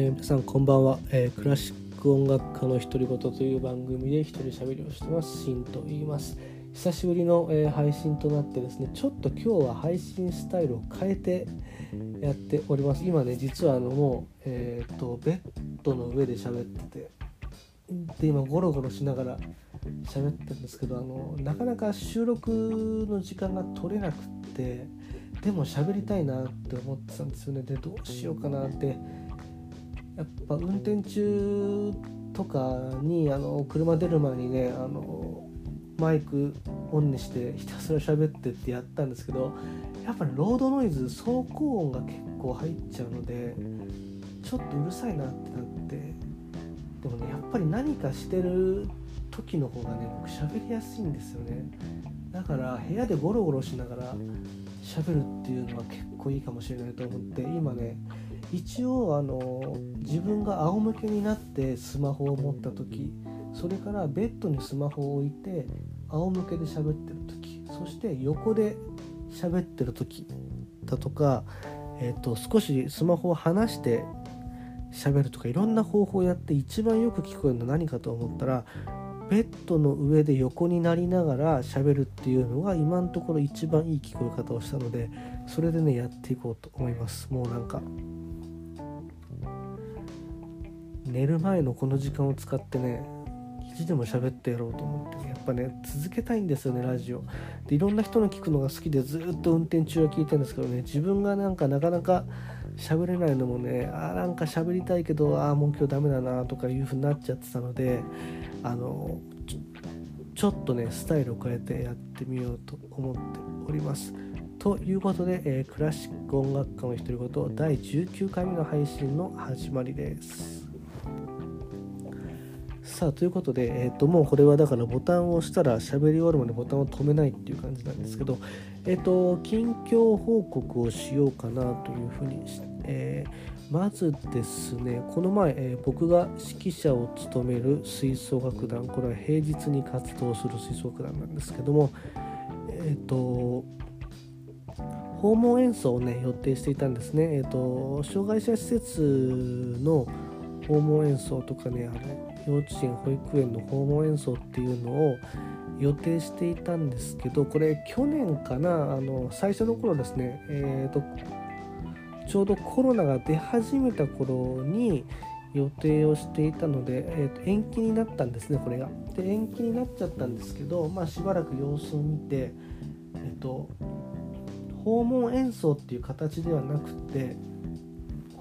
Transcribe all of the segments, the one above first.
えー、皆さんこんばんは、えー、クラシック音楽家の独り言という番組で一人喋りをしてます。シンと言います。久しぶりの、えー、配信となってですねちょっと今日は配信スタイルを変えてやっております。今ね実はあのもうえっ、とベッドの上で喋っててで今ゴロゴロしながら喋ってるんですけどあのなかなか収録の時間が取れなくってでも喋りたいなって思ってたんですよね。でどうしようかなってやっぱ運転中とかにあの車出る前にねあのマイクオンにしてひたすら喋ってってやったんですけどやっぱりロードノイズ走行音が結構入っちゃうのでちょっとうるさいなってなってでもねやっぱり何かしてる時の方がね僕喋りやすいんですよね。だから部屋でゴロゴロしながら喋るっていうのは結構いいかもしれないと思って今ね一応あの自分が仰向けになってスマホを持った時それからベッドにスマホを置いて仰向けで喋ってる時そして横で喋ってる時だとか、えーと、少しスマホを離して喋るとかいろんな方法をやって一番よく聞こえるのは何かと思ったらベッドの上で横になりながら喋るっていうのが今のところ一番いい聞こえ方をしたのでそれでねやっていこうと思います。もうなんか寝る前のこの時間を使ってね意地でも喋ってやろうと思って、やっぱね続けたいんですよねラジオでいろんな人の聞くのが好きでずっと運転中は聞いてるんですけどね自分がなんかなかなか喋れないのもねあなんか喋りたいけどああもう今日ダメだなとかいう風になっちゃってたのであのちょっとねスタイルを変えてやってみようと思っております。ということで、えー、クラシック音楽家の独り言第19回目の配信の始まりです。さあということで、えー、ともうこれはだからボタンを押したら喋り終わるまでボタンを止めないっていう感じなんですけど、えっ、ー、と近況報告をしようかなというふうに、えーまずですねこの前、えー、僕が指揮者を務める吹奏楽団これは平日に活動する吹奏楽団なんですけどもえっ、ー、と訪問演奏をね予定していたんですね。えっ、ー、と障害者施設の訪問演奏とかねあの幼稚園保育園の訪問演奏っていうのを予定していたんですけどこれ去年かなあの最初の頃ですねえっ、とちょうどコロナが出始めた頃に予定をしていたので、えー、と延期になったんですねこれが。で延期になっちゃったんですけど、まあ、しばらく様子を見て、えーと、訪問演奏っていう形ではなくて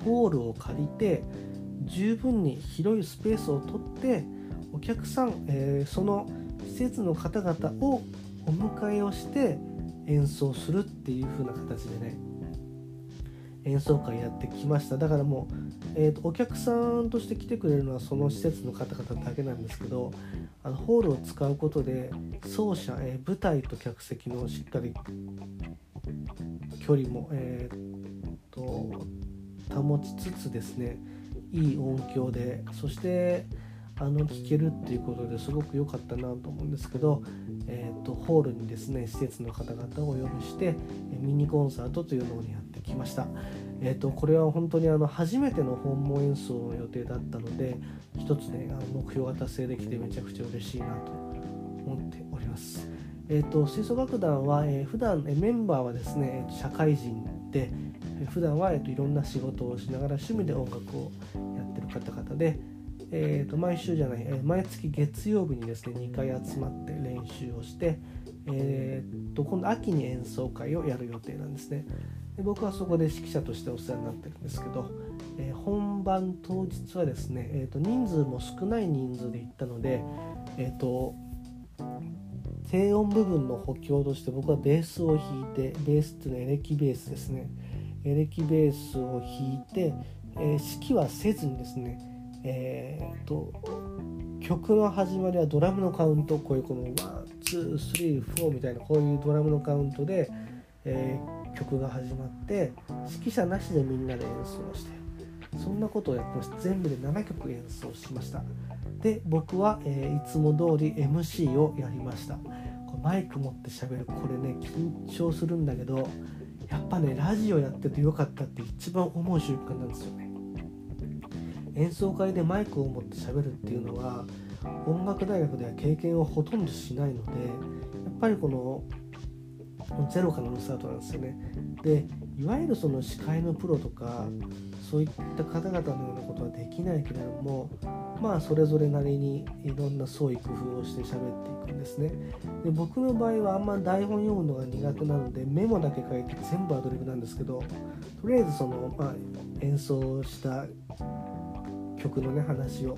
ホールを借りて十分に広いスペースを取ってお客さん、えー、その施設の方々をお迎えをして演奏するっていう風な形でね演奏会やってきました。だからもう、えーと、お客さんとして来てくれるのはその施設の方々だけなんですけどあのホールを使うことで奏者、えー、舞台と客席のしっかり距離も、えーと、と保ちつつですねいい音響でそしてあの聴けるっていうことですごく良かったなと思うんですけど、えーと、ホールにですね施設の方々をお呼びしてミニコンサートというのをやってきました。えーと、これは本当にあの初めての訪問演奏の予定だったので一つねあの目標が達成できてめちゃくちゃ嬉しいなと思っております。えーと、吹奏楽団は、えー、普段、えメンバーはですね社会人で普段は、えーといろんな仕事をしながら趣味で音楽をやってる方々でえー、と毎週じゃない、え、毎月月曜日にですね2回集まって練習をして、えー、と今度秋に演奏会をやる予定なんですね。で僕はそこで指揮者としてお世話になってるんですけど、えー、本番当日はですね、えー、と人数も少ない人数で行ったので、えー、と低音部分の補強として僕はベースを弾いてベースっていうのはエレキベースですね。エレキベースを弾いて、えー、指揮はせずにですねえー、っと曲の始まりはドラムのカウントこういうこの1,2,3,4みたいなこういうドラムのカウントで、えー、曲が始まって指揮者なしでみんなで演奏してそんなことをやってました。全部で7曲演奏しました。で僕は、えー、いつも通り MC をやりました。こマイク持って喋るこれね緊張するんだけどやっぱねラジオやっててよかったって一番思う瞬間なんですよね演奏会でマイクを持ってしゃべるっていうのは音楽大学では経験をほとんどしないのでやっぱりこのゼロからのスタートなんですよね。でいわゆるその司会のプロとかそういった方々のようなことはできないけれどもまあそれぞれなりにいろんな創意工夫をして喋っていくんですね。で僕の場合はあんま台本読むのが苦手なのでメモだけ書いて全部アドリブなんですけどとりあえずその、まあ、演奏した曲のね話を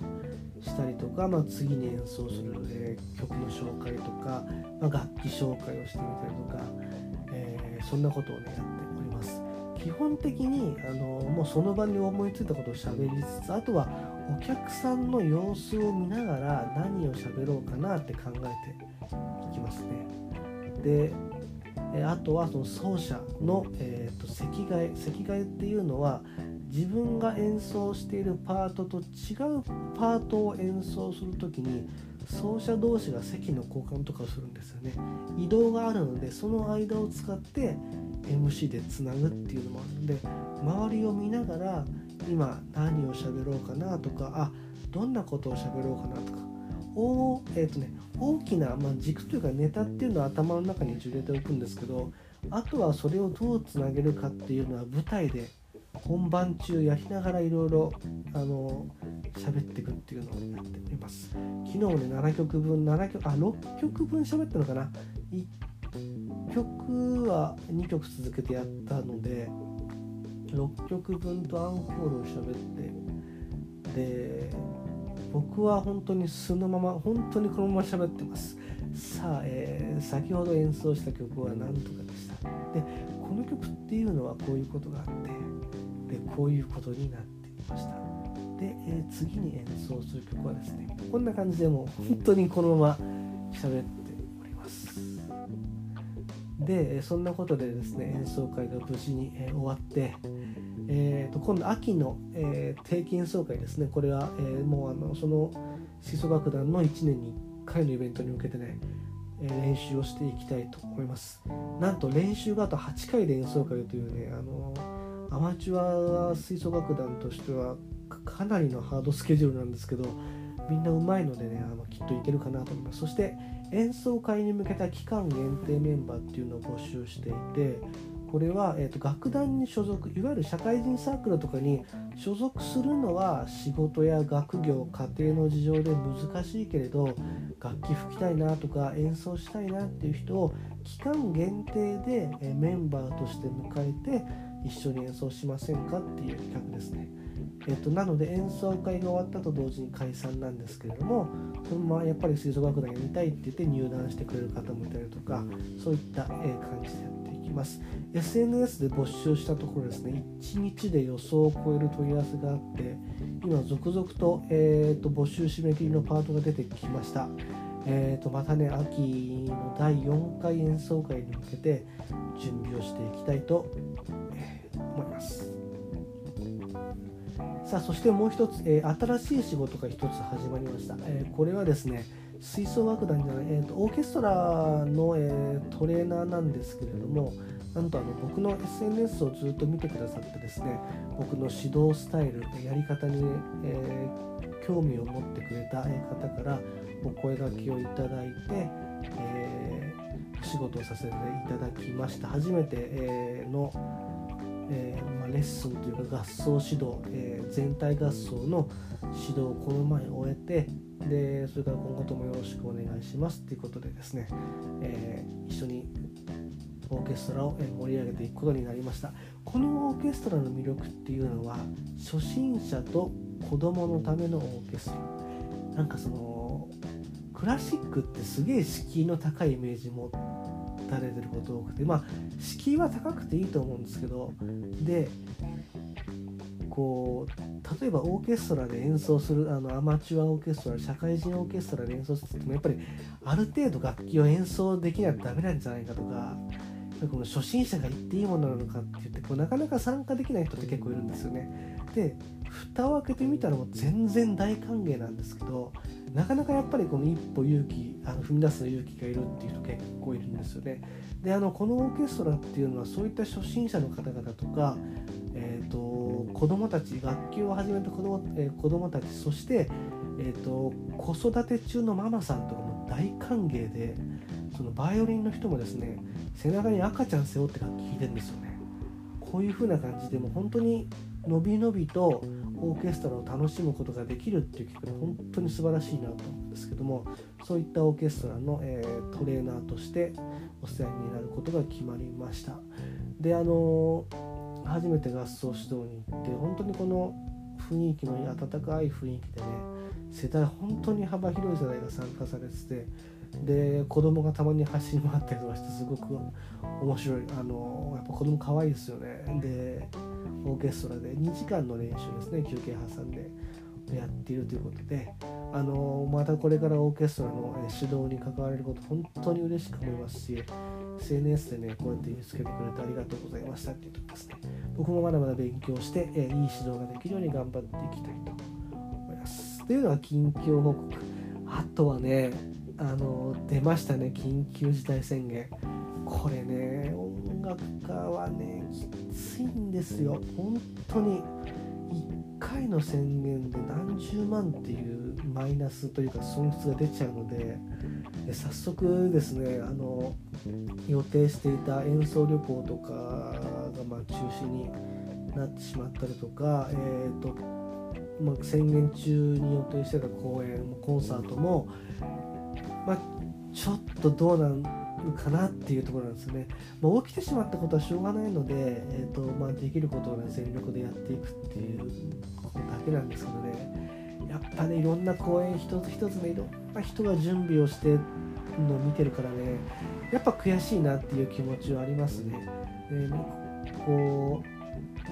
したりとか、まあ、次に演奏する、えー、曲の紹介とか、まあ、楽器紹介をしてみたりとか、えー、そんなことをねやって基本的にあのもうその場に思いついたことを喋りつつあとはお客さんの様子を見ながら何を喋ろうかなって考えていきますね。であとはその奏者の、えーと、席替え席替えっていうのは自分が演奏しているパートと違うパートを演奏する時に奏者同士が席の交換とかをするんですよね。移動があるのでその間を使って MC でつなぐっていうのもあるので周りを見ながら今何を喋ろうかなとかあどんなことを喋ろうかなとかお、えーとね、大きな、まあ、軸というかネタっていうのは頭の中に入れておくんですけどあとはそれをどうつなげるかっていうのは舞台で本番中やりながらいろいろあの喋っていくっていうのをやっております。昨日ね7曲分7曲あ6曲分喋ったのかな。1曲は2曲続けてやったので6曲分とアンコールを喋ってで僕は本当に素のまま本当にこのまま喋ってます。さあ、えー、先ほど演奏した曲は何とかでした。でこの曲っていうのはこういうことがあってでこういうことになっていました。で、えー、次に演奏する曲はですねこんな感じでもう本当にこのまま喋っております。でそんなことでですね演奏会が無事に、えー、終わってえーと、今度秋の、えー、定期演奏会ですねこれは、えー、もうあのその吹奏楽団の1年に1回のイベントに向けてね、練習をしていきたいと思います。なんと練習があと8回で演奏会というねあのアマチュア吹奏楽団としてはかなりのハードスケジュールなんですけどみんなうまいのでねあのきっといけるかなと思いますそして演奏会に向けた期間限定メンバーっていうのを募集していてこれは、えーと、楽団に所属いわゆる社会人サークルとかに所属するのは仕事や学業家庭の事情で難しいけれど楽器吹きたいなとか演奏したいなっていう人を期間限定で、えメンバーとして迎えて一緒に演奏しませんかっていう企画ですね。えっと、なので演奏会が終わったと同時に解散なんですけれどもそのままやっぱり吹奏楽団やりたいって言って入団してくれる方もいたりとかそういった感じでやっていきます。SNS で募集したところですね1日で予想を超える問い合わせがあって今続々と,、えーと、募集締め切りのパートが出てきました。えーと、またね秋の第4回演奏会に向けて準備をしていきたいと、思います。さあそしてもう一つ、えー、新しい仕事が一つ始まりました、えー、これはですね吹奏楽団じゃない、えーと、オーケストラの、えー、トレーナーなんですけれどもなんとあの僕の SNS をずっと見てくださってですね僕の指導スタイルやり方に、えー、興味を持ってくれた方からお声がけをいただいて、えー、仕事をさせていただきました。初めて、え、の、えーまあ、レッスンというか合奏指導、えー、全体合奏の指導をこの前終えてでそれから今後ともよろしくお願いしますということでですね、えー、一緒にオーケストラを盛り上げていくことになりました。このオーケストラの魅力っていうのは初心者と子供のためのオーケストラ。なんかそのクラシックってすげえ敷居の高いイメージ持たれてること多くてまあ敷居は高くていいと思うんですけどでこう例えばオーケストラで演奏するあのアマチュアオーケストラ社会人オーケストラで演奏するってもやっぱりある程度楽器を演奏できないとダメなんじゃないかとかこの初心者が行っていいものなのかって言ってこうなかなか参加できない人って結構いるんですよね。で蓋を開けてみたらもう全然大歓迎なんですけどなかなかやっぱりこの一歩勇気あの踏み出す勇気がいるっていう人結構いるんですよね。であのこのオーケストラっていうのはそういった初心者の方々とか、えーと、子どもたち楽器を始めた子ども,、えー、子供たちそして、えーと、子育て中のママさんとかも大歓迎でそのバイオリンの人もですね背中に赤ちゃん背負って楽器弾いてるんですよね。こういう風な感じでも本当にのびのびとオーケストラを楽しむことができるっていう曲で本当に素晴らしいなと思うんですけどもそういったオーケストラの、えー、トレーナーとしてお世話になることが決まりましたであの初めて合奏指導に行って本当にこの雰囲気の温かい雰囲気でね世代本当に幅広い世代が参加されててで子供がたまに走り回ったりとかしてすごく面白いあのやっぱ子供可愛いですよね。でオーケストラで2時間の練習ですね休憩挟んでやっているということで。あのまたこれからオーケストラの指導に関われること本当に嬉しく思いますし SNS でねこうやって見つけてくれてありがとうございましたっていうとこですね。僕もまだまだ勉強して、えいい指導ができるように頑張っていきたいと思います。というのは近況報告。あとはねあの出ましたね緊急事態宣言。これね音楽家はねきついんですよ。本当に1回の宣言で何十万っていうマイナスというか損失が出ちゃうので早速ですねあの予定していた演奏旅行とかがま中止になってしまったりとか、えーとまあ、宣言中に予定してた公演コンサートも、まあ、ちょっとどうなんかなっていうところなんですね、まあ、起きてしまったことはしょうがないので、えーとまあ、できることを、ね、全力でやっていくっていうことだけなんですけどねやっぱねいろんな公演一つ一つねいろんな人が準備をしてるのを見てるからねやっぱ悔しいなっていう気持ちはありますね。でこう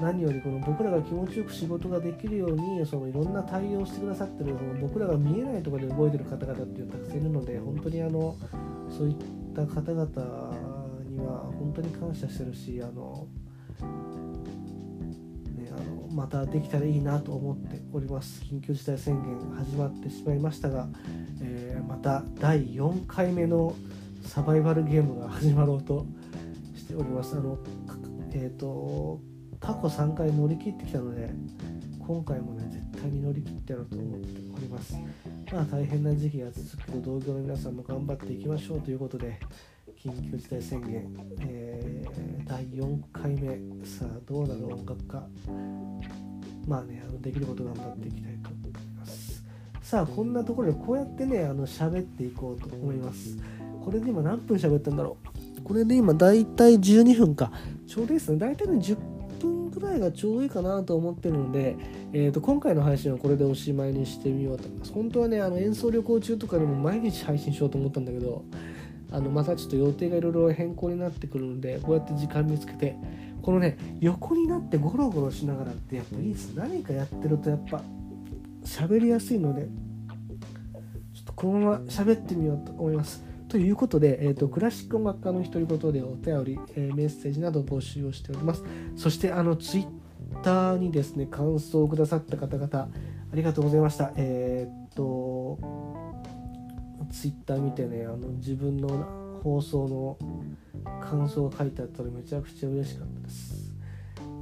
何よりこの僕らが気持ちよく仕事ができるようにそのいろんな対応してくださってるその僕らが見えないところで動いてる方々っていうたくさんいるので本当にあのそういった方々には本当に感謝してるしあの、ね、あのまたできたらいいなと思っております。緊急事態宣言始まってしまいましたが、えー、また第4回目のサバイバルゲームが始まろうとしております。あのえっ、ー、と過去3回乗り切ってきたので今回もね絶対に乗り切ってやろうと思っております。まあ大変な時期が続くけど同業の皆さんも頑張っていきましょうということで緊急事態宣言、えー、第4回目。さあどうなる音楽家。まあねあのできること頑張っていきたいと思います。さあこんなところでこうやってねあの喋っていこうと思います。これで今何分喋ったんだろう。これで今だいたい12分か。ちょうどいいですね。だいたいね10分ぐらいがちょうどいいかなと思ってるので、えー、と今回の配信はこれでおしまいにしてみようと思います。本当はねあの演奏旅行中とかでも毎日配信しようと思ったんだけどあのまたちょっと予定がいろいろ変更になってくるのでこうやって時間見つけてこのね横になってゴロゴロしながらってやっぱいいです。何かやってるとやっぱ喋りやすいのでちょっとこのまま喋ってみようと思います。ということで、えーと、クラシック音楽家の独り言でお便り、えー、メッセージなど募集をしておりますそしてあのツイッターにですね感想をくださった方々ありがとうございましたえっ、とツイッター見てねあの自分の放送の感想が書いてあったらめちゃくちゃ嬉しかったです。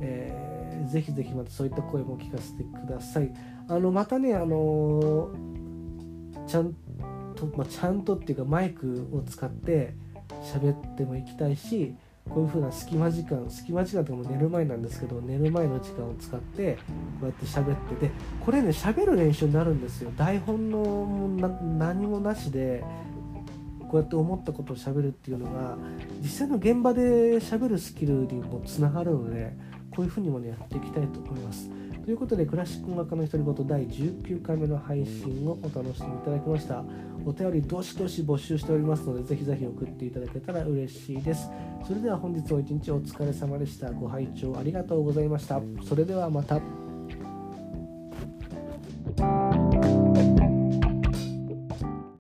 えー、ぜひぜひまたそういった声も聞かせてください。あのまたね、あの、ちゃんと、まあ、ちゃんとっていうかマイクを使って喋ってもいきたいし、こういう風な隙間時間隙間時間とかも寝る前なんですけど寝る前の時間を使ってこうやって喋っててこれね喋る練習になるんですよ台本の何もなしでこうやって思ったことを喋るっていうのが実際の現場で喋るスキルにもつながるのでこういう風にもねやっていきたいと思います。ということで、クラシック音楽家の独り言第19回目の配信をお楽しみいただきました。お便りどしどし募集しておりますので、ぜひぜひ送っていただけたら嬉しいです。それでは本日も一日お疲れ様でした。ご拝聴ありがとうございました。それではまた。